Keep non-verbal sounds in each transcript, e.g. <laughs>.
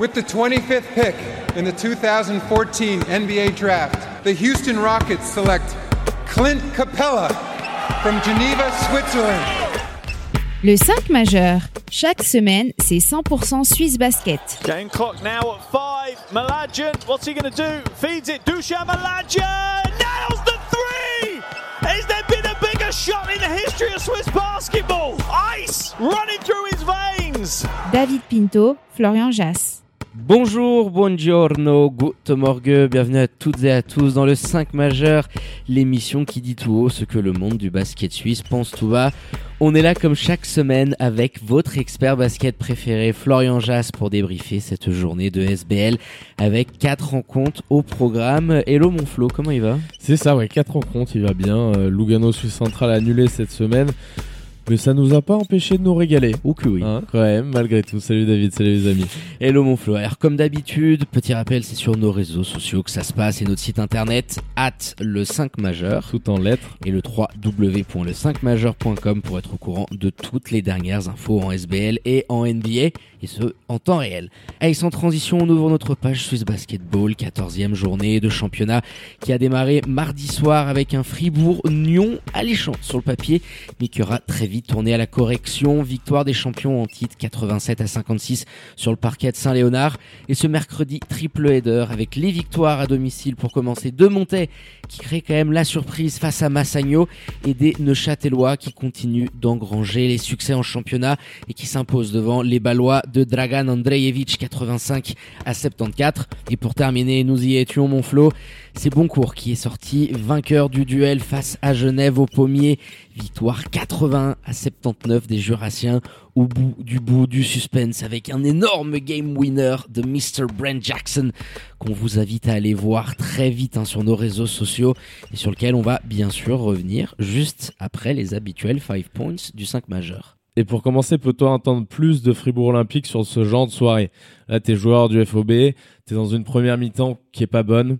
With the 25th pick in the 2014 NBA Draft, the Houston Rockets select Clint Capella from Geneva, Switzerland. Le 5 majeur. Chaque semaine, c'est 100% Suisse Basket. Game clock now at 5. Malajan, what's he going to do? Feeds it. Dushan Malajan nails the three. Has there been a bigger shot in the history of Swiss basketball? Ice running through his veins. David Pinto, Florian Jass. Bonjour, buongiorno, good morgue, bienvenue à toutes et à tous dans le 5 majeur, l'émission qui dit tout haut ce que le monde du basket suisse pense tout bas. On est là comme chaque semaine avec votre expert basket préféré Florian Jass pour débriefer cette journée de SBL avec quatre rencontres au programme. Hello mon Flo, comment il va? C'est ça, ouais, quatre rencontres, il va bien. Euh, Lugano Suisse Central annulé cette semaine. Mais ça nous a pas empêché de nous régaler. Oh que oui. Hein, quand même, malgré tout. Salut David, salut les amis. Hello mon Flo. Alors comme d'habitude, petit rappel, c'est sur nos réseaux sociaux que ça se passe et notre site internet at le 5 majeur. Tout en lettres. Et le 3w.le5majeur.com pour être au courant de toutes les dernières infos en SBL et en NBA et ce en temps réel. Allez, sans transition, on ouvre notre page Swiss Basketball, 14e journée de championnat qui a démarré mardi soir avec un Fribourg-Nyon alléchant sur le papier, mais qui aura très vite tourné à la correction. Victoire des champions en titre 87 à 56 sur le parquet de Saint-Léonard. Et ce mercredi, triple header avec les victoires à domicile pour commencer de Montais qui crée quand même la surprise face à Massagno et des Neuchâtelois qui continuent d'engranger les succès en championnat et qui s'imposent devant les Ballois de Dragan Andrejevic 85 à 74. Et pour terminer, nous y étions, mon flot. C'est Boncourt qui est sorti vainqueur du duel face à Genève au pommier. Victoire 80 à 79 des Jurassiens au bout du bout du suspense avec un énorme game winner de Mr. Brent Jackson qu'on vous invite à aller voir très vite hein, sur nos réseaux sociaux et sur lequel on va bien sûr revenir juste après les habituels 5 points du 5 majeur. Et pour commencer, peut-on entendre plus de Fribourg Olympique sur ce genre de soirée? Là, t'es joueur du FOB, t'es dans une première mi-temps qui est pas bonne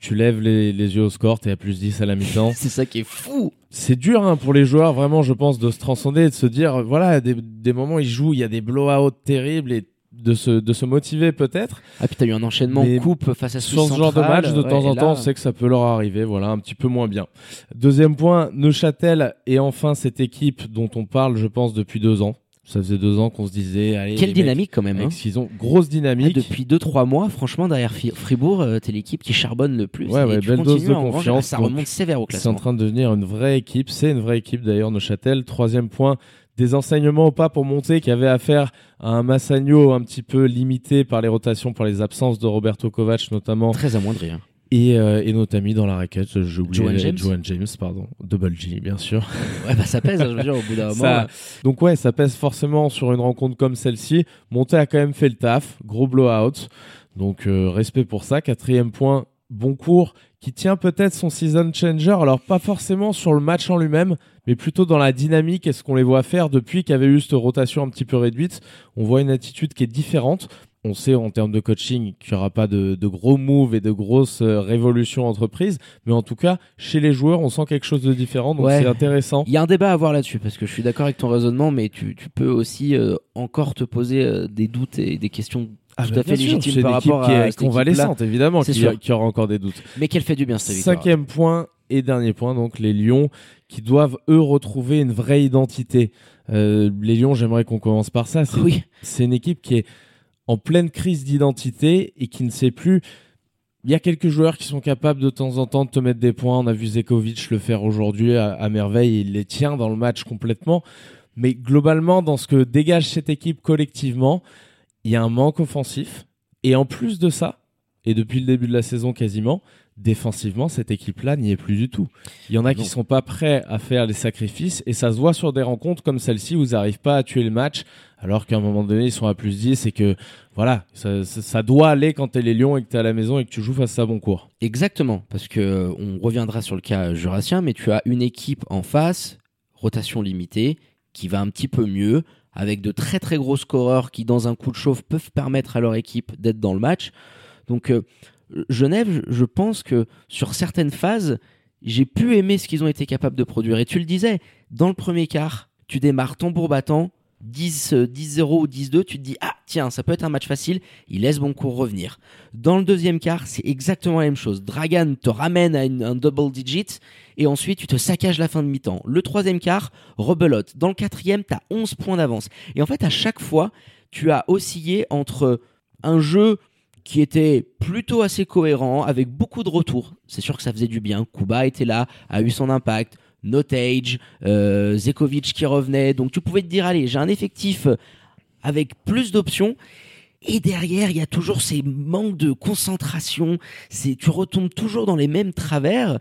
tu lèves les, yeux au score, t'es à plus 10 à la mi-temps. <laughs> c'est ça qui est fou. C'est dur hein, pour les joueurs, vraiment, je pense, de se transcender, de se dire, voilà, des, des moments ils jouent, il y a des blow-outs terribles et de se, de se motiver peut-être. Ah puis t'as eu un enchaînement coupe face à Sur ce genre de match, de temps en temps, on sait que ça peut leur arriver, voilà, un petit peu moins bien. Deuxième point, Neuchâtel et enfin cette équipe dont on parle, je pense, depuis deux ans. Ça faisait deux ans qu'on se disait, allez. Quelle dynamique quand même. Hein. Ils ont grosse dynamique. Ah, depuis deux trois mois, franchement, derrière Fribourg, euh, t'es l'équipe qui charbonne le plus. Ouais, ouais belle dose de confiance. Ça remonte sévère au classement. C'est en train de devenir une vraie équipe. C'est une vraie équipe d'ailleurs, Neuchâtel. Troisième point, des enseignements au pas pour monter qui avait affaire à un Massagno un petit peu limité par les rotations, par les absences de Roberto Kovac notamment. Très amoindri. Hein. Et, euh, et notre ami dans la raquette, j'ai oublié Joan James. Joan James, pardon. Double G, bien sûr. <laughs> Ouais, bah ça pèse, hein, je veux dire, au bout d'un moment. Donc ouais, ça pèse forcément sur une rencontre comme celle-ci. Monté a quand même fait le taf, gros blowout. Donc euh, respect pour ça. Quatrième point, bon cours, qui tient peut-être son season changer. Alors pas forcément sur le match en lui-même, mais plutôt dans la dynamique et ce qu'on les voit faire depuis qu'il y avait eu cette rotation un petit peu réduite. On voit une attitude qui est différente on sait en termes de coaching qu'il n'y aura pas de, gros moves et de grosses euh, révolutions entreprises, mais en tout cas, chez les joueurs, on sent quelque chose de différent, donc c'est intéressant. Il y a un débat à avoir là-dessus, parce que je suis d'accord avec ton raisonnement, mais tu, peux aussi euh, encore te poser euh, des doutes et des questions ah, tout à fait légitimes par rapport qui est convalescente, évidemment, qui, qui, aura encore des doutes. Mais qu'elle fait du bien, cette Cinquième point et dernier point, donc les Lions qui doivent, eux, retrouver une vraie identité. les Lions, j'aimerais qu'on commence par ça. Oui. C'est une équipe qui est en pleine crise d'identité et qui ne sait plus. Il y a quelques joueurs qui sont capables de temps en temps de te mettre des points. On a vu Zekovic le faire aujourd'hui à, merveille. Il les tient dans le match complètement. Mais globalement, dans ce que dégage cette équipe collectivement, il y a un manque offensif. Et en plus de ça, et depuis le début de la saison quasiment, défensivement, cette équipe-là n'y est plus du tout. Il y en a qui sont pas prêts à faire les sacrifices et ça se voit sur des rencontres comme celle-ci où ils n'arrivent pas à tuer le match alors qu'à un moment donné ils sont à plus 10 et que voilà, ça, doit aller quand t'es les Lions et que t'es à la maison et que tu joues face à cours. Exactement, parce que on reviendra sur le cas jurassien, mais tu as une équipe en face, rotation limitée, qui va un petit peu mieux, avec de très très gros scoreurs qui dans un coup de chauffe peuvent permettre à leur équipe d'être dans le match. Donc euh, Genève, je pense que sur certaines phases, j'ai pu aimer ce qu'ils ont été capables de produire. Et tu le disais, dans le premier quart, tu démarres tambour battant, 10, 10-0 ou 10-2, tu te dis ah tiens ça peut être un match facile, il laisse Boncourt revenir. Dans le deuxième quart, c'est exactement la même chose. Dragan te ramène à un double digit et ensuite tu te saccages la fin de mi-temps. Le troisième quart, rebelote. Dans le quatrième, tu as 11 points d'avance. Et en fait, à chaque fois, tu as oscillé entre un jeu qui était plutôt assez cohérent, avec beaucoup de retours. C'est sûr que ça faisait du bien. Kuba était là, a eu son impact. Notage, euh, Zekovic qui revenait. Donc tu pouvais te dire, allez, j'ai un effectif avec plus d'options. Et derrière, il y a toujours ces manques de concentration. Tu retombes toujours dans les mêmes travers.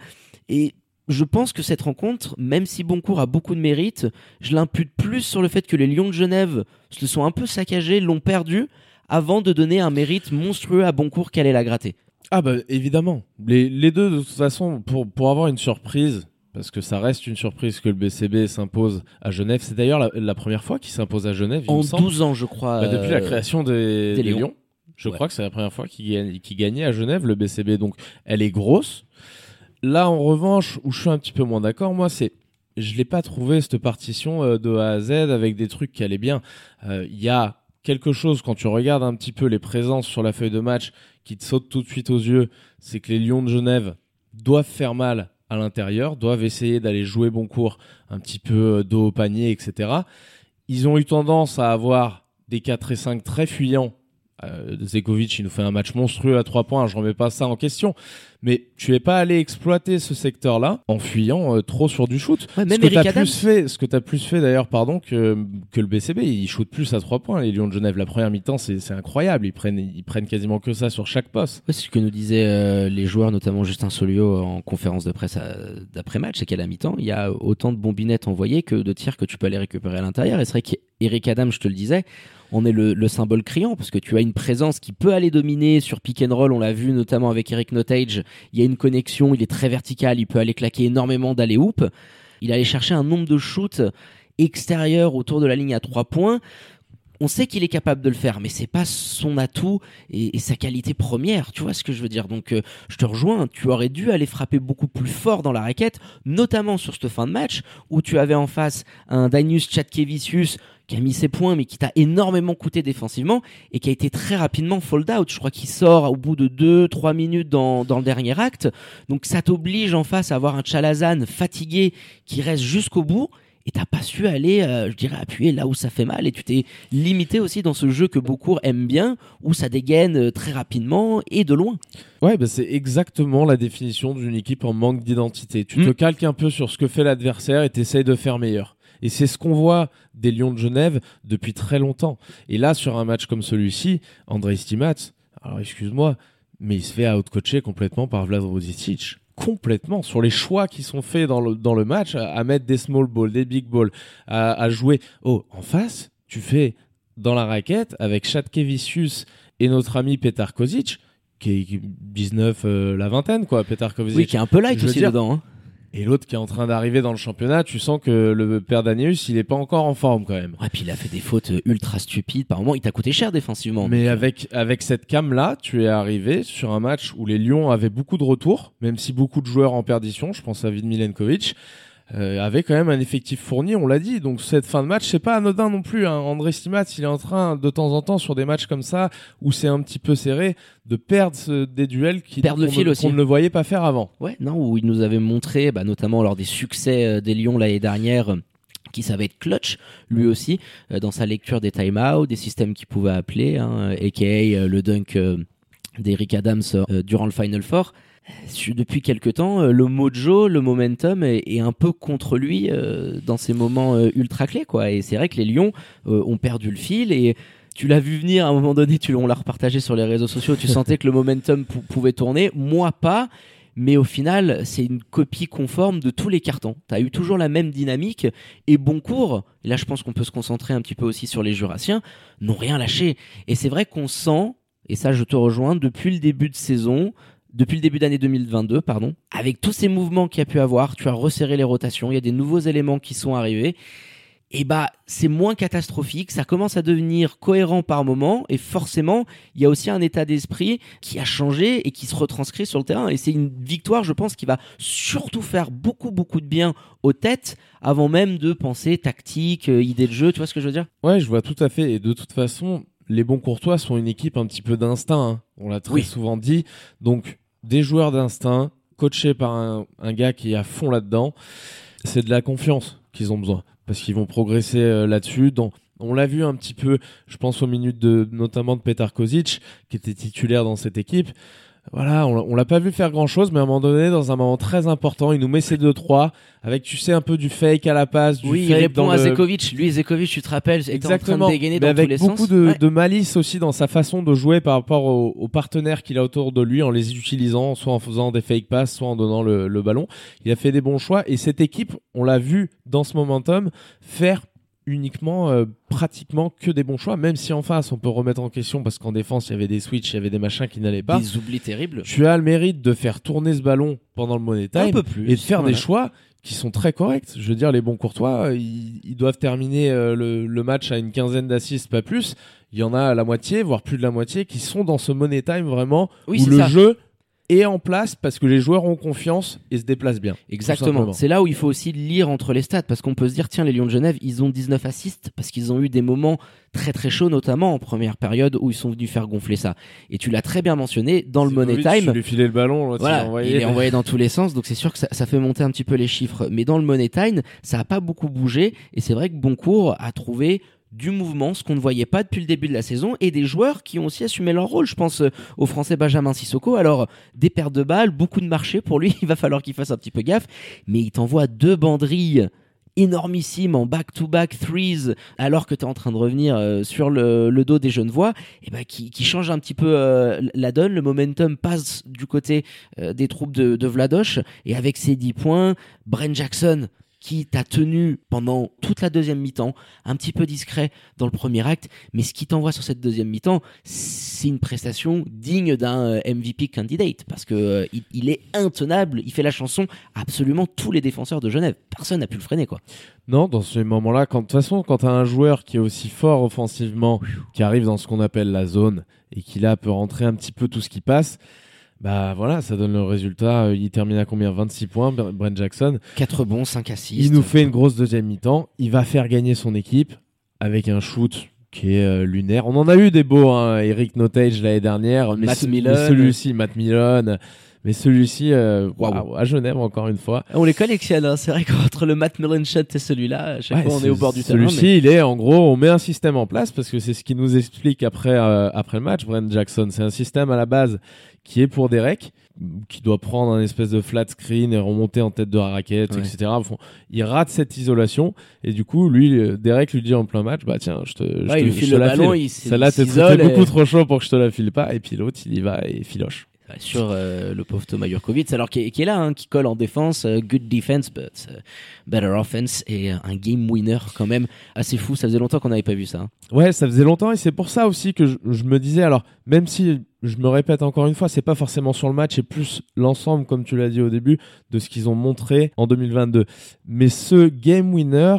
Et je pense que cette rencontre, même si Boncourt a beaucoup de mérite, je l'impute plus sur le fait que les Lions de Genève se sont un peu saccagés, l'ont perdu, avant de donner un mérite monstrueux à Boncourt qu'elle allait la gratter. Ah bah évidemment. Les, les deux, de toute façon, pour, pour avoir une surprise, parce que ça reste une surprise que le BCB s'impose à Genève. C'est d'ailleurs la, la première fois qu'il s'impose à Genève, il En me semble. 12 ans, je crois. Bah, depuis la euh, création des, des des Lions. Je Ouais. crois que c'est la première fois qu'il gagne- qu'il gagnait à Genève, le BCB. Donc, elle est grosse. Là, en revanche, où je suis un petit peu moins d'accord, moi, c'est. Je l'ai pas trouvé, cette partition euh, de A à Z avec des trucs qui allaient bien. Euh, Il y a quelque chose, quand tu regardes un petit peu les présences sur la feuille de match, qui te saute tout de suite aux yeux. C'est que les Lions de Genève doivent faire mal à l'intérieur, doivent essayer d'aller jouer bon cours un petit peu euh, dos au panier, etc. Ils ont eu tendance à avoir des 4 et 5 très fuyants. Euh, Zekovic, il nous fait un match monstrueux à 3 points, je remets pas ça en question. Mais tu es pas allé exploiter ce secteur-là en fuyant euh, trop sur du shoot. Ouais, même ce que t'as Adams. plus fait, ce que t'as plus fait d'ailleurs, pardon, que, que le BCB, ils shootent plus à 3 points. Les Lions de Genève, la première mi-temps, c'est incroyable. Ils prennent, ils prennent quasiment que ça sur chaque poste. Ouais, c'est ce que nous disaient euh, les joueurs, notamment Justin Solio en conférence de presse euh, d'après-match, c'est qu'à la mi-temps, il y a autant de bombinettes envoyées que de tirs que tu peux aller récupérer à l'intérieur. Et c'est vrai qu'Eric Adams, je te le disais, on est le, le symbole criant parce que tu as une présence qui peut aller dominer sur pick and roll. On l'a vu notamment avec Eric Notage. Il y a une connexion, il est très vertical, il peut aller claquer énormément d'aller hoop. Il allait chercher un nombre de shoots extérieurs autour de la ligne à trois points. On sait qu'il est capable de le faire, mais c'est pas son atout et, sa qualité première. Tu vois ce que je veux dire Donc, euh, je te rejoins. Tu aurais dû aller frapper beaucoup plus fort dans la raquette, notamment sur cette fin de match où tu avais en face un Danius Chatkevicius qui a mis ses points, mais qui t'a énormément coûté défensivement et qui a été très rapidement fold out. Je crois qu'il sort au bout de 2-3 minutes dans, dans le dernier acte. Donc, ça t'oblige en face à avoir un Chalazan fatigué qui reste jusqu'au bout. Et t'as pas su aller, euh, je dirais, appuyer là où ça fait mal. Et tu t'es limité aussi dans ce jeu que beaucoup aiment bien, où ça dégaine euh, très rapidement et de loin. Ouais, bah c'est exactement la définition d'une équipe en manque d'identité. Tu Mm. te calques un peu sur ce que fait l'adversaire et t'essayes de faire meilleur. Et c'est ce qu'on voit des Lions de Genève depuis très longtemps. Et là, sur un match comme celui-ci, André Stimat, alors excuse-moi, mais il se fait outcoacher complètement par Vlad Rosicic. Complètement. Sur les choix qui sont faits dans le, dans le match, à, à mettre des small balls, des big balls, à, à jouer. Oh, en face, tu fais dans la raquette avec Chatkevicius et notre ami Petar Kozic, qui est qui est 19, euh, la vingtaine, quoi, Petar Kozic. Oui, qui est un peu light Je aussi dire- dedans. hein. Et l'autre qui est en train d'arriver dans le championnat, tu sens que le père Danius, il est pas encore en forme quand même. Ouais, puis il a fait des fautes euh, ultra stupides. Par moment, il t'a coûté cher défensivement. Mais avec, avec cette cam-là, tu es arrivé sur un match où les Lions avaient beaucoup de retours, même si beaucoup de joueurs en perdition, je pense à Vid Milenkovic, euh, avaient quand même un effectif fourni, on l'a dit. Donc cette fin de match, c'est pas anodin non plus. Hein. André Stimat, il est en train, de temps en temps, sur des matchs comme ça, où c'est un petit peu serré, de perdre ce- des duels qui Perdre le fil ne- aussi. qu'on ne le voyait pas faire avant. Ouais, non, où il nous avait montré, bah, notamment lors des succès euh, des Lions l'année dernière, euh, qui savait être clutch, lui aussi, euh, dans sa lecture des time-out, des systèmes qu'il pouvait appeler, hein, aka euh, le dunk euh, d'Eric Adams durant le Final Four. Depuis quelque temps, euh, le mojo, le momentum est, un peu contre lui euh, dans ces moments euh, ultra clés, quoi. Et c'est vrai que les Lions ont perdu le fil et tu l'as vu venir à un moment donné, tu on l'a repartagé sur les réseaux sociaux, tu sentais que le momentum pou- pouvait tourner. Moi pas, mais au final, c'est une copie conforme de tous les cartons. Tu as eu toujours la même dynamique et Boncourt, là je pense qu'on peut se concentrer un petit peu aussi sur les Jurassiens, n'ont rien lâché. Et c'est vrai qu'on sent, et ça je te rejoins, depuis le début de saison, depuis le début d'année 2022, pardon, avec tous ces mouvements qu'il y a pu avoir, tu as resserré les rotations, il y a des nouveaux éléments qui sont arrivés. et bah c'est moins catastrophique, ça commence à devenir cohérent par moment et forcément il y a aussi un état d'esprit qui a changé et qui se retranscrit sur le terrain et c'est une victoire je pense qui va surtout faire beaucoup beaucoup de bien aux têtes avant même de penser tactique, euh, idée de jeu, tu vois ce que je veux dire? Ouais, je vois tout à fait et de toute façon les bons courtois sont une équipe un petit peu d'instinct, hein. on l'a très Oui. souvent dit, donc des joueurs d'instinct coachés par un, gars qui est à fond là-dedans, c'est de la confiance qu'ils ont besoin parce qu'ils vont progresser euh, là-dessus. On l'a vu un petit peu, je pense aux minutes de notamment de Petar Kozic qui était titulaire dans cette équipe. Voilà, on, l'a- on l'a pas vu faire grand chose, mais à un moment donné, dans un moment très important, il nous met ses 2-3 avec, tu sais, un peu du fake à la passe, du Oui, il répond dans à le- Zekovic. Lui, Zekovic, tu te rappelles, était en train Exactement, de dégainer mais dans avec tous les beaucoup sens. de, Ouais. de malice aussi dans sa façon de jouer par rapport aux, aux partenaires qu'il a autour de lui en les utilisant, soit en faisant des fake passes, soit en donnant le, le ballon. Il a fait des bons choix et cette équipe, on l'a vu dans ce momentum, faire uniquement euh, pratiquement que des bons choix, même si en face on peut remettre en question parce qu'en défense il y avait des switches, il y avait des machins qui n'allaient pas. Des oublis terribles. Tu as le mérite de faire tourner ce ballon pendant le money time Un peu plus. et de faire Voilà. des choix qui sont très corrects. Je veux dire, les bons courtois, euh, ils, ils doivent terminer euh, le, le match à une quinzaine d'assists, pas plus. Il y en a la moitié, voire plus de la moitié, qui sont dans ce money time vraiment Oui, où le ça. jeu est en place parce que les joueurs ont confiance et se déplacent bien. Exactement. C'est là où il faut aussi lire entre les stats parce qu'on peut se dire tiens les Lions de Genève ils ont 19 assists parce qu'ils ont eu des moments très très chauds notamment en première période où ils sont venus faire gonfler ça. Et tu l'as très bien mentionné dans le money time. Tu lui filais le ballon, il Voilà, l'a envoyé. il est envoyé dans tous les sens, donc c'est sûr que ça, ça fait monter un petit peu les chiffres. Mais dans le Money Time, ça a pas beaucoup bougé, et c'est vrai que Boncourt a trouvé du mouvement, ce qu'on ne voyait pas depuis le début de la saison, et des joueurs qui ont aussi assumé leur rôle. Je pense euh, au Français Benjamin Sissoko. Alors, des pertes de balles, beaucoup de marché pour lui, <laughs> il va falloir qu'il fasse un petit peu gaffe, mais il t'envoie deux banderilles énormissimes en back-to-back threes alors que tu es en train de revenir euh, sur le, dos des jeunes voix et ben qui, change un petit peu euh, la donne le momentum passe du côté des troupes de, de et avec ses 10 points Bren Jackson qui t'a tenu pendant toute la deuxième mi-temps, un petit peu discret dans le premier acte, mais ce qui t'envoie sur cette deuxième mi-temps, c'est une prestation digne d'un euh, MVP candidate, parce que euh, il, est intenable, il fait la chanson à absolument tous les défenseurs de Genève. Personne n'a pu le freiner, quoi. Non, dans ces moments-là, de toute façon, quand t'as un joueur qui est aussi fort offensivement, qui arrive dans ce qu'on appelle la zone et qui là peut rentrer un petit peu tout ce qui passe, bah voilà, ça donne le résultat. Il termine à combien? 26 points, Bre- Brent Jackson. 4 bons, 5 assists. Il nous fait une grosse deuxième mi-temps. Il va faire gagner son équipe avec un shoot qui est euh, lunaire. On en a eu des beaux, hein, Eric Notage l'année dernière, mais, Matt ce- Milon. mais celui-ci, Matt Milon, mais celui-ci, euh, à Genève encore une fois. On les collectionne, hein. c'est vrai qu'entre le Matt Millen shot et celui-là, à chaque Ouais, fois on est au bord du terrain. Celui-ci, mais- il est en gros, on met un système en place parce que c'est ce qui nous explique après euh, après le match. Brent Jackson, c'est un système à la base qui est pour Derek, qui doit prendre un espèce de flat screen et remonter en tête de la raquette, Ouais. etc. Il rate cette isolation et du coup, lui, euh, Derek lui dit en plein match, bah tiens, je te, je Ouais, il te- je file te le la ballon, file. Celle-là, t'es et- beaucoup trop chaud pour que je te la file pas. Et puis l'autre, il y va et filoche. Sur euh, le pauvre Thomas Jurkovic, alors qui est, là, hein, qui colle en défense, euh, good defense, but euh, better offense, et un game winner quand même assez fou. Ça faisait longtemps qu'on n'avait pas vu ça. hein. Ouais, ça faisait longtemps et c'est pour ça aussi que je, je me disais, alors, même si je me répète encore une fois, c'est pas forcément sur le match et plus l'ensemble, comme tu l'as dit au début, de ce qu'ils ont montré en 2022. Mais ce game winner,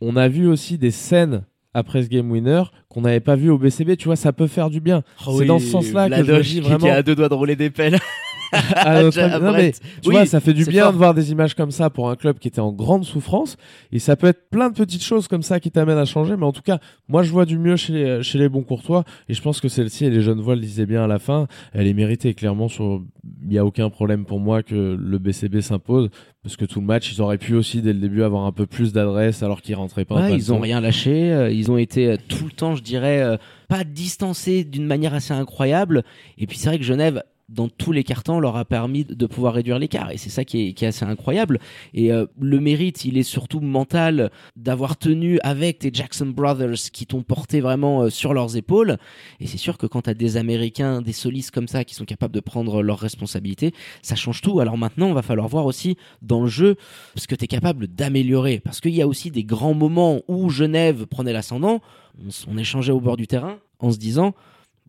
on a vu aussi des scènes après ce game winner qu'on n'avait pas vu au BCB, tu vois, ça peut faire du bien. c'est dans ce sens-là que je me dis qui vraiment. était à deux doigts de rouler des pelles. <laughs> à notre- à non, mais Brett. tu Oui, vois, ça fait du bien fort. de voir des images comme ça pour un club qui était en grande souffrance. Et ça peut être plein de petites choses comme ça qui t'amènent à changer. Mais en tout cas, moi, je vois du mieux chez les, chez les bons courtois. Et je pense que celle-ci, et les jeunes voix le disaient bien à la fin, elle est méritée. Clairement, sur, il n'y a aucun problème pour moi que le BCB s'impose. Parce que tout le match, ils auraient pu aussi, dès le début, avoir un peu plus d'adresse alors qu'ils rentraient pas. Ouais, ils ont fond. rien lâché. euh, Ils ont été euh, tout le temps, je dirais, euh, pas distancés d'une manière assez incroyable. Et puis c'est vrai que Genève, dans tous les cartons, leur a permis de pouvoir réduire l'écart. Et c'est ça qui est, assez incroyable. Et euh, le mérite, il est surtout mental d'avoir tenu avec tes Jackson Brothers qui t'ont porté vraiment euh, sur leurs épaules. Et c'est sûr que quand tu as des Américains, des solistes comme ça qui sont capables de prendre leurs responsabilités, ça change tout. Alors maintenant, on va falloir voir aussi dans le jeu ce que tu es capable d'améliorer. Parce qu'il y a aussi des grands moments où Genève prenait l'ascendant. On, on échangeait au bord du terrain en se disant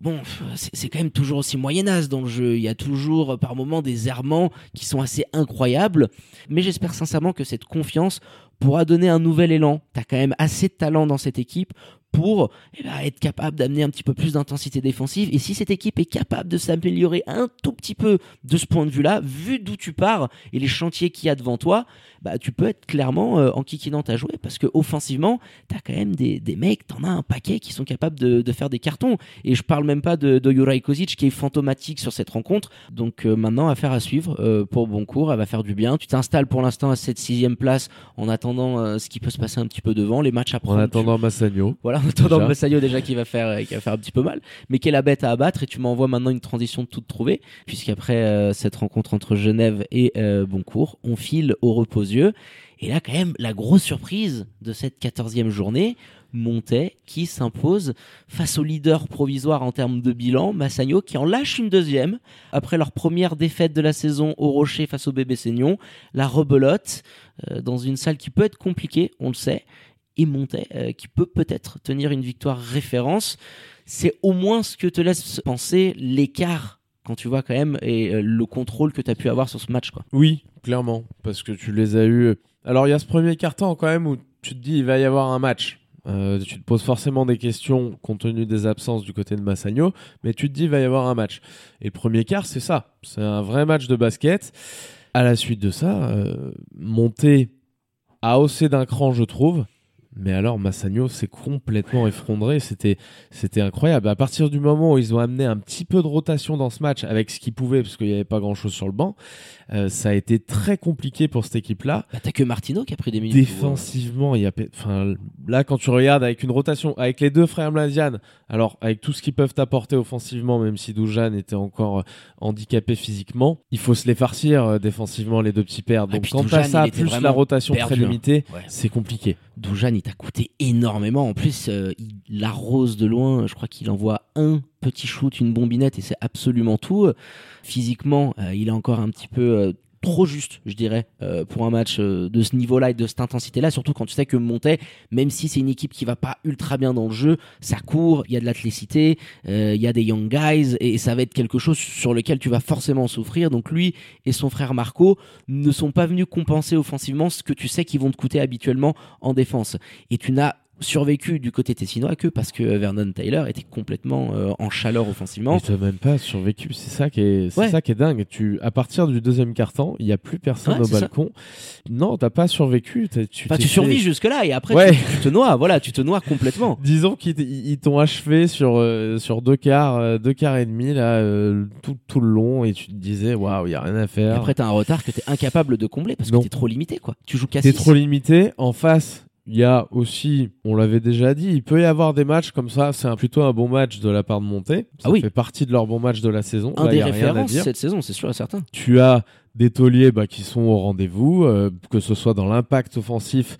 bon, c'est quand même toujours aussi moyenasse dans le jeu. Il y a toujours par moments des errements qui sont assez incroyables. Mais j'espère sincèrement que cette confiance pourra donner un nouvel élan. Tu as quand même assez de talent dans cette équipe pour eh ben, être capable d'amener un petit peu plus d'intensité défensive. Et si cette équipe est capable de s'améliorer un tout petit peu de ce point de vue-là, vu d'où tu pars et les chantiers qu'il y a devant toi, bah, tu peux être clairement euh, en kikinant à jouer parce que offensivement, tu as quand même des, des mecs, t'en as un paquet qui sont capables de, de, faire des cartons. Et je parle même pas de, de Juraj Kozic qui est fantomatique sur cette rencontre. Donc euh, maintenant, affaire à suivre euh, pour Boncourt, elle va faire du bien. Tu t'installes pour l'instant à cette sixième place en attendant euh, ce qui peut se passer un petit peu devant, les matchs à prendre. En attendant Massagno. Voilà, en attendant Massayo déjà qui va faire qui va faire un petit peu mal, mais qui est la bête à abattre et tu m'envoies maintenant une transition toute trouvée puisqu'après cette rencontre entre Genève et Boncourt, on file au reposieux et là, quand même, la grosse surprise de cette quatorzième journée, Montet qui s'impose face au leader provisoire en termes de bilan, Massagno, qui en lâche une deuxième après leur première défaite de la saison au Rocher face au bébé Seignon. La rebelote euh, dans une salle qui peut être compliquée, on le sait, et euh, qui peut peut-être tenir une victoire référence. C'est au moins ce que te laisse penser l'écart quand tu vois quand même et euh, le contrôle que tu as pu avoir sur ce match quoi. Oui, clairement parce que tu les as eu alors il y a ce premier carton quand même où tu te dis il va y avoir un match. Euh, tu te poses forcément des questions compte tenu des absences du côté de Massagno, mais tu te dis il va y avoir un match. Et le premier quart, c'est ça. C'est un vrai match de basket. À la suite de ça, euh, monter à hausser d'un cran, je trouve. Mais alors Massagno s'est complètement effondré, c'était c'était incroyable. À partir du moment où ils ont amené un petit peu de rotation dans ce match avec ce qu'ils pouvaient parce qu'il n'y avait pas grand-chose sur le banc, euh, ça a été très compliqué pour cette équipe-là. Bah, T'as que Martino qui a pris des minutes. Défensivement, il y a enfin là quand tu regardes avec une rotation avec les deux frères Mladian, alors avec tout ce qu'ils peuvent t'apporter offensivement même si Doujan était encore euh, handicapé physiquement, il faut se les farcir euh, défensivement les deux petits pères. Donc quand t'as ça plus la rotation très hein. limitée, ouais. c'est compliqué. Doujan, il t'a coûté énormément. En plus, euh, il arrose de loin. Je crois qu'il envoie un petit shoot, une bombinette, et c'est absolument tout. Physiquement, euh, il est encore un petit peu euh, trop juste, je dirais, euh, pour un match de ce niveau-là et de cette intensité-là, surtout quand tu sais que Montet, même si c'est une équipe qui va pas ultra bien dans le jeu, ça court, il y a de l'athlécité, euh, il y a des young guys, et ça va être quelque chose sur lequel tu vas forcément souffrir. Donc lui et son frère Marco ne sont pas venus compenser offensivement ce que tu sais qu'ils vont te coûter habituellement en défense. Et tu n'as survécu du côté tessinois que parce que Vernon Taylor était complètement euh, en chaleur offensivement. tu n'as même pas survécu, c'est ça qui est, c'est ça qui est dingue. Tu, à partir du deuxième quart-temps, il y a plus personne ouais, au balcon. Ça. Non, t'as pas survécu. Tu, enfin, tu survis jusque là et après ouais. tu, tu, te noies. Voilà, tu te noies complètement. <laughs> Disons qu'ils t'ont achevé sur euh, sur deux quarts, euh, deux quarts et demi là, euh, tout, tout le long et tu te disais waouh, il y a rien à faire. Et après t'as un retard que t'es incapable de combler parce que t'es trop limité quoi. Tu joues qu'à T'es trop limité. En face, il y a aussi, on l'avait déjà dit, il peut y avoir des matchs comme ça. C'est plutôt un bon match de la part de Monté. Ça ah oui. fait partie de leur bon match de la saison. Un Là, des références cette saison, c'est sûr et certain. Tu as des tauliers bah, qui sont au rendez-vous, euh, que ce soit dans l'impact offensif,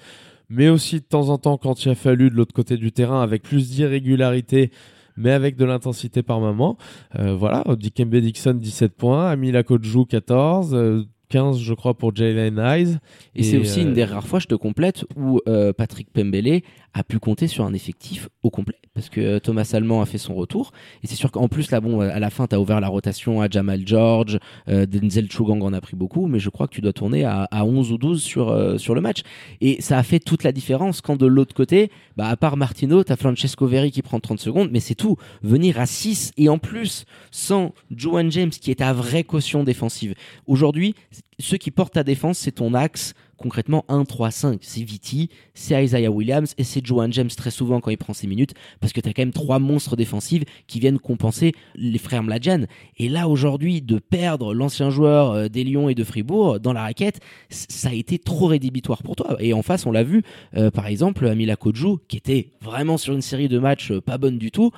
mais aussi de temps en temps quand il a fallu de l'autre côté du terrain avec plus d'irrégularité mais avec de l'intensité par moment. Euh, voilà, Dikembe Dixon 17 points, Amila Kodjou 14, euh, 15 je crois pour Jalen Eyes. Et, c'est aussi une des rares fois, je te complète, où euh, Patrick Pembele a pu compter sur un effectif au complet. Parce que euh, Thomas Allemand a fait son retour. Et c'est sûr qu'en plus, là, bon, à la fin, tu as ouvert la rotation à Jamal George, euh, Denzel Chugang en a pris beaucoup, mais je crois que tu dois tourner à, à 11 ou 12 sur, euh, sur le match. Et ça a fait toute la différence quand de l'autre côté, bah, à part Martino, tu as Francesco Verri qui prend 30 secondes, mais c'est tout. Venir à 6 et en plus, sans Joan James qui est ta vraie caution défensive. Aujourd'hui, ceux qui portent ta défense, c'est ton axe concrètement 1, 3, 5. C'est Viti, c'est Isaiah Williams et c'est Joan James très souvent quand il prend ses minutes parce que tu as quand même trois monstres défensifs qui viennent compenser les frères Mladjan. Et là aujourd'hui, de perdre l'ancien joueur euh, des Lions et de Fribourg dans la raquette, ça a été trop rédhibitoire pour toi. Et en face, on l'a vu, euh, par exemple, Amila Kodjou qui était vraiment sur une série de matchs euh, pas bonne du tout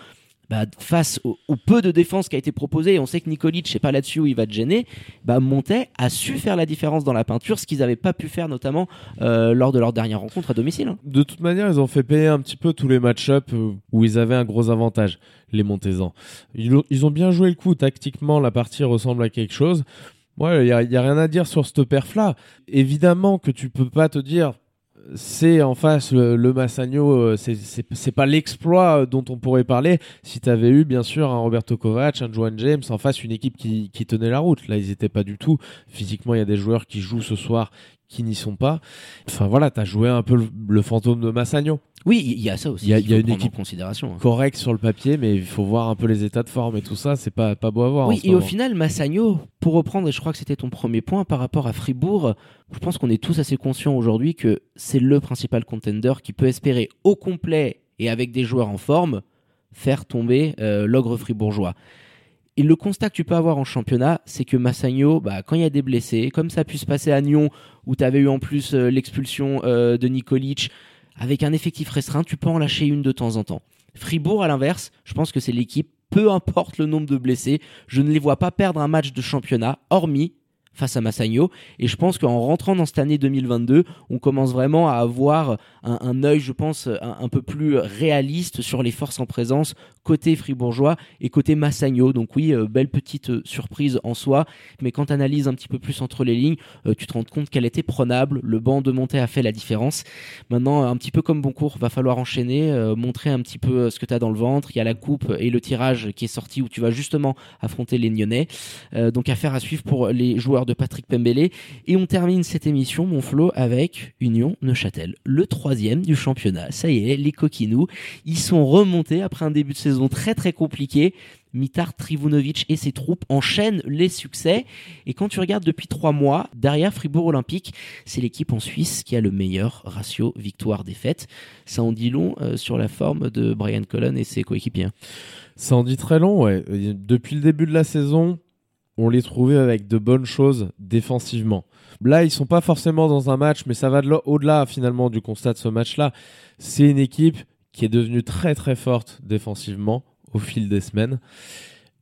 bah, face au, peu de défense qui a été proposé, et on sait que Nikolic, je sais pas là-dessus où il va te gêner, bah, a su faire la différence dans la peinture, ce qu'ils n'avaient pas pu faire notamment euh, lors de leur dernière rencontre à domicile. Hein. De toute manière, ils ont fait payer un petit peu tous les match-up où ils avaient un gros avantage, les Montezans. Ils, ils ont bien joué le coup, tactiquement, la partie ressemble à quelque chose. Ouais, il y, y, a rien à dire sur ce perf-là. Évidemment que tu peux pas te dire c'est en face le, le Massagno, euh, c'est- pas l'exploit euh, dont on pourrait parler si tu avais eu bien sûr un Roberto Kovac, un Joan James en face, une équipe qui, qui tenait la route. Là, ils étaient pas du tout. Physiquement, il y a des joueurs qui jouent ce soir qui n'y sont pas. Enfin voilà, tu as joué un peu le, le fantôme de Massagno. Oui, il y a ça aussi. Il y a- il y a une équipe considération. hein. Correct sur le papier, mais il faut voir un peu les états de forme et tout ça. C'est pas, pas beau à voir. Oui, et au final, Massagno, pour reprendre, et je crois que c'était ton premier point par rapport à Fribourg, je pense qu'on est tous assez conscients aujourd'hui que c'est le principal contender qui peut espérer au complet et avec des joueurs en forme faire tomber euh, l'ogre fribourgeois. Et le constat que tu peux avoir en championnat, c'est que Massagno, bah, quand il y a des blessés, comme ça a pu se passer à Nyon, où tu avais eu en plus euh, l'expulsion euh, de Nikolic, avec un effectif restreint, tu peux en lâcher une de temps en temps. Fribourg, à l'inverse, je pense que c'est l'équipe, peu importe le nombre de blessés, je ne les vois pas perdre un match de championnat, hormis face à Massagno. Et je pense qu'en rentrant dans cette année 2022, on commence vraiment à avoir un, œil, je pense, un, peu plus réaliste sur les forces en présence côté fribourgeois et côté Massagno. Donc oui, euh, belle petite euh, surprise en soi. Mais quand tu analyses un petit peu plus entre les lignes, euh, tu te rends compte qu'elle était prenable. Le banc de montée a fait la différence. Maintenant, un petit peu comme Boncourt, va falloir enchaîner, montrer un petit peu ce que tu as dans le ventre. Il y a la coupe et le tirage qui est sorti où tu vas justement affronter les Nyonnais. Donc affaire à suivre pour les joueurs de Patrick Pembele. Et on termine cette émission, mon Flo, avec Union Neuchâtel, le troisième du championnat. Ça y est, les coquinous, ils sont remontés après un début de saison très très compliqué. Mitar Trivunovic et ses troupes enchaînent les succès. Et quand tu regardes depuis trois mois, derrière Fribourg Olympique, c'est l'équipe en Suisse qui a le meilleur ratio victoire-défaite. Ça en dit long euh, sur la forme de Brian Cullen et ses coéquipiers. Ça en dit très long, ouais. Depuis le début de la saison, on les trouvait avec de bonnes choses défensivement. Là, ils sont pas forcément dans un match, mais ça va au-delà finalement du constat de ce match-là. C'est une équipe qui est devenue très très forte défensivement au fil des semaines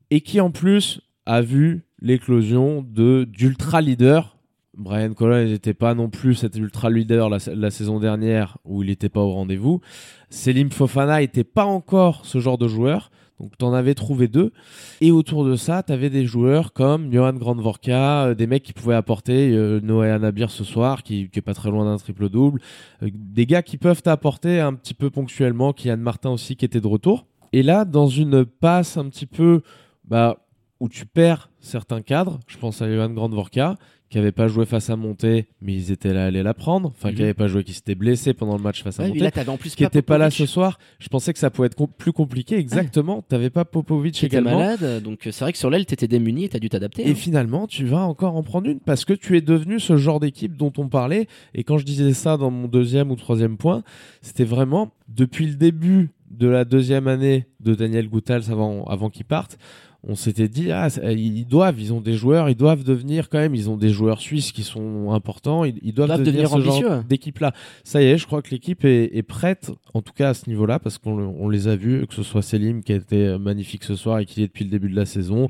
et qui en plus a vu l'éclosion d'ultra leaders. Brian Colon n'était pas non plus cet ultra leader la, la saison dernière où il n'était pas au rendez-vous. Selim Fofana n'était pas encore ce genre de joueur. Donc tu en avais trouvé deux. Et autour de ça, tu avais des joueurs comme Johan Grandvorka, euh, des mecs qui pouvaient apporter euh, Noé Anabir ce soir, qui, qui est pas très loin d'un triple-double. Euh, des gars qui peuvent t'apporter un petit peu ponctuellement, Kylian Martin aussi qui était de retour. Et là, dans une passe un petit peu bah, où tu perds certains cadres, je pense à Johan Grandvorka, qui n'avait pas joué face à Monté, mais ils étaient là à aller la prendre. Enfin, qui Mhm. pas joué, qui s'était blessé pendant le match face à Ouais, Monté là, en plus qui n'était pas là ce soir. Je pensais que ça pouvait être com- plus compliqué. Exactement. T'avais pas Popovic qui était également. malade. Donc euh, c'est vrai que sur l'aile, t'étais démuni et t'as dû t'adapter. Et hein. finalement, tu vas encore en prendre une parce que tu es devenu ce genre d'équipe dont on parlait. Et quand je disais ça dans mon deuxième ou troisième point, c'était vraiment depuis le début de la deuxième année de Daniel Goutals avant, avant qu'il parte. On s'était dit, ah, ils doivent, ils ont des joueurs, ils doivent devenir quand même, ils ont des joueurs suisses qui sont importants, ils, ils doivent, Doivent devenir, devenir ce genre ambitieux. d'équipe-là. Ça y est, je crois que l'équipe est, est prête, en tout cas à ce niveau-là, parce qu'on le- on les a vus, que ce soit Selim qui a été magnifique ce soir et qui est depuis le début de la saison,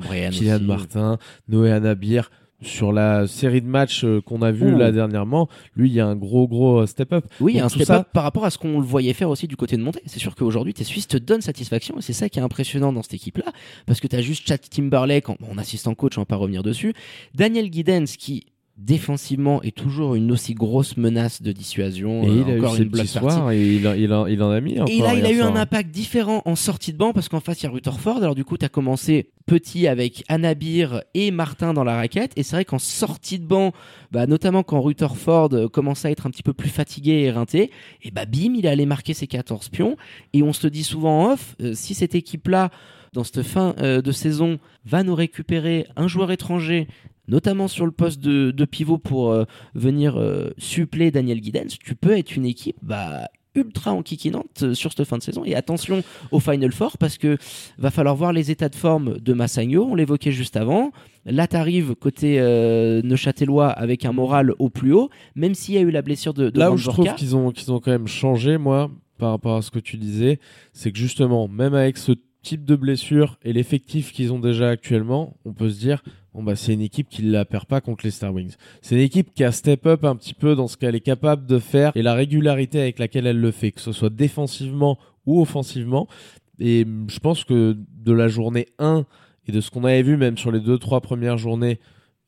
Kylian. Martin, Noé Anabir. Sur la série de matchs euh, qu'on a vu Ouh. là dernièrement, lui, il y a un gros, gros euh, step-up. Oui, il y a Donc un tout step up ça- par rapport à ce qu'on le voyait faire aussi du côté de montée. C'est sûr qu'aujourd'hui, tes Suisses te donnent satisfaction et c'est ça qui est impressionnant dans cette équipe-là. Parce que tu as juste Chad Timberlake en, en assistant coach, on va pas revenir dessus. Daniel Giddens qui défensivement est toujours une aussi grosse menace de dissuasion. Et Euh, il a eu encore ses une soirs et il, en- il en- il en a mis encore. Et là, il a eu un soir. impact différent en sortie de banc parce qu'en face, il y a Rutherford. Alors, du coup, tu as commencé petit avec Anabir et Martin dans la raquette. Et c'est vrai qu'en sortie de banc, bah, notamment quand Rutherford euh, commençait à être un petit peu plus fatigué et éreinté, et bah, bim, il allé marquer ses 14 pions. Et on se dit souvent en off, euh, si cette équipe-là, dans cette fin euh, de saison, va nous récupérer un joueur étranger, notamment sur le poste de, de pivot pour euh, venir euh, suppléer Daniel Giddens, tu peux être une équipe bah, ultra enquiquinante euh, sur cette fin de saison. Et attention au Final Four parce que va falloir voir les états de forme de Massagno. On l'évoquait juste avant. Là, t'arrives côté euh, Neuchâtelois avec un moral au plus haut, même s'il y a eu la blessure de, de Là où je trouve qu'ils ont, qu'ils ont quand même changé, moi, par rapport à ce que tu disais, c'est que justement, même avec ce type de blessure et l'effectif qu'ils ont déjà actuellement, on peut se dire, bon bah c'est une équipe qui ne la perd pas contre les Star Wings. C'est une équipe qui a step up un petit peu dans ce qu'elle est capable de faire et la régularité avec laquelle elle le fait, que ce soit défensivement ou offensivement. Et je pense que de la journée 1 et de ce qu'on avait vu même sur les deux trois premières journées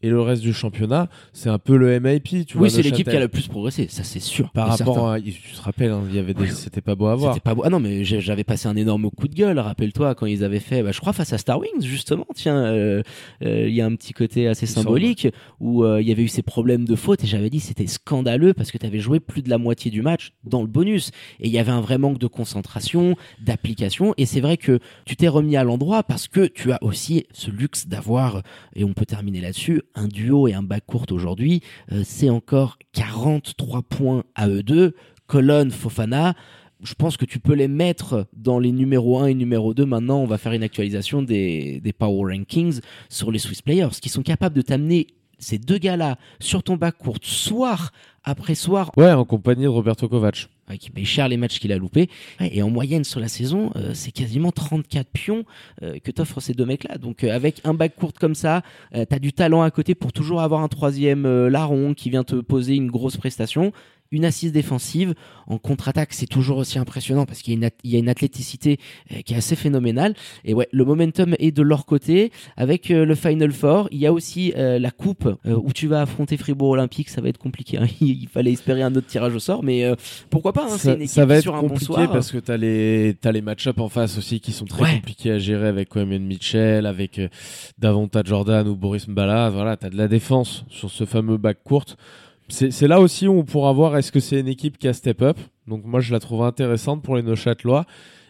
et le reste du championnat, c'est un peu le MIP. Tu vois, oui, c'est l'équipe qui a le plus progressé, ça c'est sûr. Par rapport certain. à, tu te rappelles, hein, il y avait des, c'était pas beau à voir. C'était pas beau. Ah non, mais j'avais passé un énorme coup de gueule. Rappelle-toi quand ils avaient fait, bah, je crois face à Star Wings justement. Tiens, euh, euh, il y a un petit côté assez symbolique où euh, il y avait eu ces problèmes de faute et j'avais dit c'était scandaleux parce que tu avais joué plus de la moitié du match dans le bonus et il y avait un vrai manque de concentration, d'application. Et c'est vrai que tu t'es remis à l'endroit parce que tu as aussi ce luxe d'avoir et on peut terminer là-dessus un duo et un back court aujourd'hui. Euh, c'est encore 43 points à eux deux. Colonne, Fofana je pense que tu peux les mettre dans les numéros 1 et numéro 2. Maintenant, on va faire une actualisation des, des Power Rankings sur les Swiss Players, qui sont capables de t'amener ces deux gars-là sur ton bac court soir après soir, Ouais, en compagnie de Roberto Kovac. Ouais, qui paye cher les matchs qu'il a loupés. Ouais, et en moyenne sur la saison, euh, c'est quasiment 34 pions euh, que t'offrent ces deux mecs-là. Donc euh, avec un bac court comme ça, euh, t'as du talent à côté pour toujours avoir un troisième euh, larron qui vient te poser une grosse prestation. Une assise défensive en contre-attaque, c'est toujours aussi impressionnant parce qu'il y a une, at- il y a une athléticité euh, qui est assez phénoménale. Et ouais, le momentum est de leur côté avec euh, le Final Four. Il y a aussi euh, la coupe où tu vas affronter Fribourg Olympique. Ça va être compliqué. hein. <laughs> Il fallait espérer un autre tirage au sort, mais pourquoi pas hein, ça, une ça va être sur un bon compliqué parce que t'as les t'as les match-up en face aussi qui sont très Ouais. compliqués à gérer avec Coleman Mitchell, avec Davonta Jordan ou Boris Mbala. Voilà, t'as de la défense sur ce fameux bac court. C'est là aussi où on pourra voir est-ce que c'est une équipe qui a step up. Donc moi je la trouve intéressante pour les Neuchâtelois.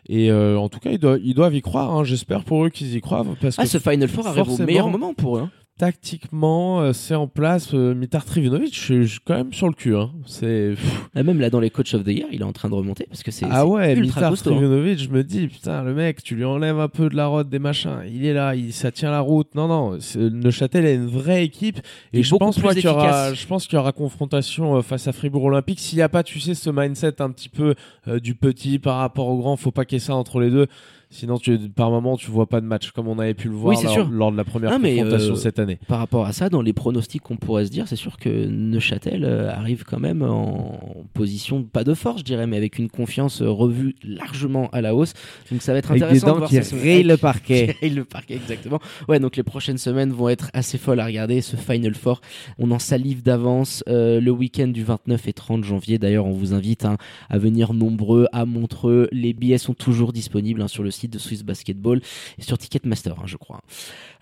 Et euh, en tout cas, ils doivent, ils doivent y croire. hein. J'espère pour eux qu'ils y croient. Parce Ah, que ce Final Four arrive au meilleur moment pour eux. hein. Tactiquement, euh, c'est en place. Euh, Mitar Trivinovic, je suis quand même sur le cul. Hein. C'est Ah, Même là, dans les Coach of the Year, il est en train de remonter parce que c'est ah ouais, Mitar hein. Trivinovic, je me dis putain, le mec, tu lui enlèves un peu de la route des machins. Il est là, il, ça tient la route. Non non, Neuchâtel est une vraie équipe et je pense moi qu'il y aura, je pense qu'il y aura confrontation euh, face à Fribourg Olympique. S'il n'y a pas, tu sais, ce mindset un petit peu euh, du petit par rapport au grand, faut pas qu'il y ait ça entre les deux. Sinon, tu, par moment, tu vois pas de match comme on avait pu le voir Oui, lors, sûr. lors de la première Ah, confrontation euh, cette année. Par rapport à ça, dans les pronostics qu'on pourrait se dire, c'est sûr que Neuchâtel euh, arrive quand même en position, pas de force, je dirais, mais avec une confiance euh, revue largement à la hausse. Donc ça va être Avec des intéressant de dents voir qui rayent le parquet. Qui le parquet, exactement. Ouais, donc les prochaines semaines vont être assez folles à regarder. Ce Final Four, on en salive d'avance euh, le week-end du 29 et 30 janvier. D'ailleurs, on vous invite hein, à venir nombreux à Montreux. Les billets sont toujours disponibles hein, sur le site de Swiss Basketball et sur Ticketmaster, hein, je crois.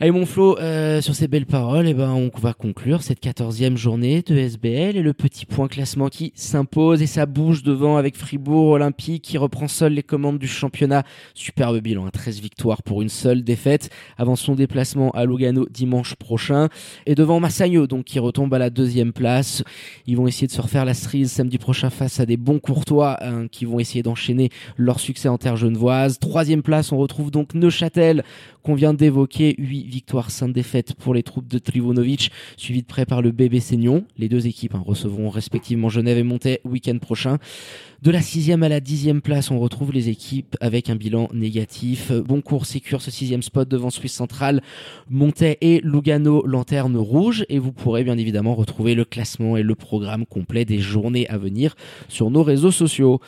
Allez, mon Flo, euh, sur ces belles paroles, eh ben, on va conclure cette 14e journée de SBL et le petit point classement qui s'impose et ça bouge devant avec Fribourg Olympique qui reprend seul les commandes du championnat. Superbe bilan, hein, 13 victoires pour une seule défaite avant son déplacement à Lugano dimanche prochain. Et devant Massagno, donc, qui retombe à la deuxième place. Ils vont essayer de se refaire la cerise samedi prochain face à des bons courtois hein, qui vont essayer d'enchaîner leur succès en terre genevoise. Troisième place, on retrouve donc Neuchâtel qu'on vient d'évoquer. 8 victoires, 5 défaites pour les troupes de Trivonovic, suivi de près par le bébé Seignon. Les deux équipes hein, recevront respectivement Genève et Montais week-end prochain. De la sixième à la dixième place, on retrouve les équipes avec un bilan négatif. Boncourt sécure ce sixième spot devant Suisse Centrale, Montais et Lugano, lanterne rouge. Et vous pourrez bien évidemment retrouver le classement et le programme complet des journées à venir sur nos réseaux sociaux.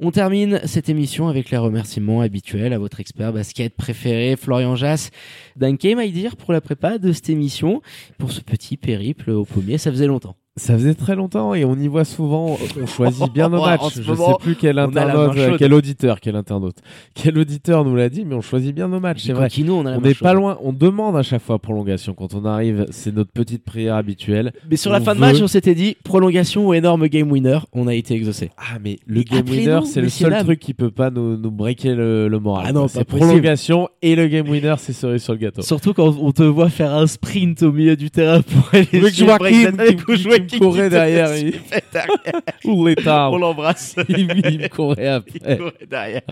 On termine cette émission avec les remerciements habituels à votre expert basket préféré, Florian Jass. Danke, dire pour la prépa de cette émission, pour ce petit périple au pommier. Ça faisait longtemps. Ça faisait très longtemps et on y voit souvent. On choisit bien nos <laughs> matchs. Je moment, sais plus quel internaute, euh, quel auditeur, quel internaute, quel auditeur nous l'a dit, mais on choisit bien nos matchs. C'est vrai. Coquino, on n'est pas loin. On demande à chaque fois prolongation quand on arrive. C'est notre petite prière habituelle. Mais sur la fin de match, on s'était dit prolongation ou énorme game winner. On a été exaucé. Ah mais le game winner, c'est le seul truc qui peut pas nous, nous breaker le, le moral. Ah non, c'est prolongation et le game winner, c'est cerise sur le gâteau. Surtout quand on te voit faire un sprint au milieu du terrain pour aller Avec me courait derrière, il- derrière. <laughs> Ou l'état. On l'embrasse. <laughs> il, il me courait Il après. courait derrière.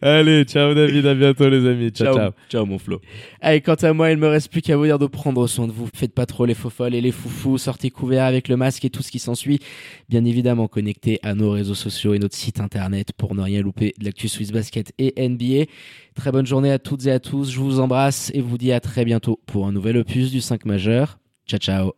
Allez, ciao David, à bientôt les amis. Ciao, ciao. Ciao mon Flo. Allez, quant à moi, il me reste plus qu'à vous dire de prendre soin de vous. Faites pas trop les faux folles et les foufous. Sortez couverts avec le masque et tout ce qui s'ensuit. Bien évidemment, connectez à nos réseaux sociaux et notre site internet pour ne rien louper de l'actu Swiss Basket et NBA. Très bonne journée à toutes et à tous. Je vous embrasse et vous dis à très bientôt pour un nouvel opus du 5 majeur. Ciao, ciao.